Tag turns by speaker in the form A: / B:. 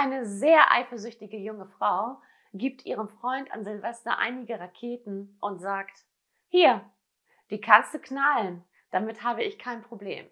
A: Eine sehr eifersüchtige junge Frau gibt ihrem Freund an Silvester einige Raketen und sagt, hier, die kannst du knallen, damit habe ich kein Problem.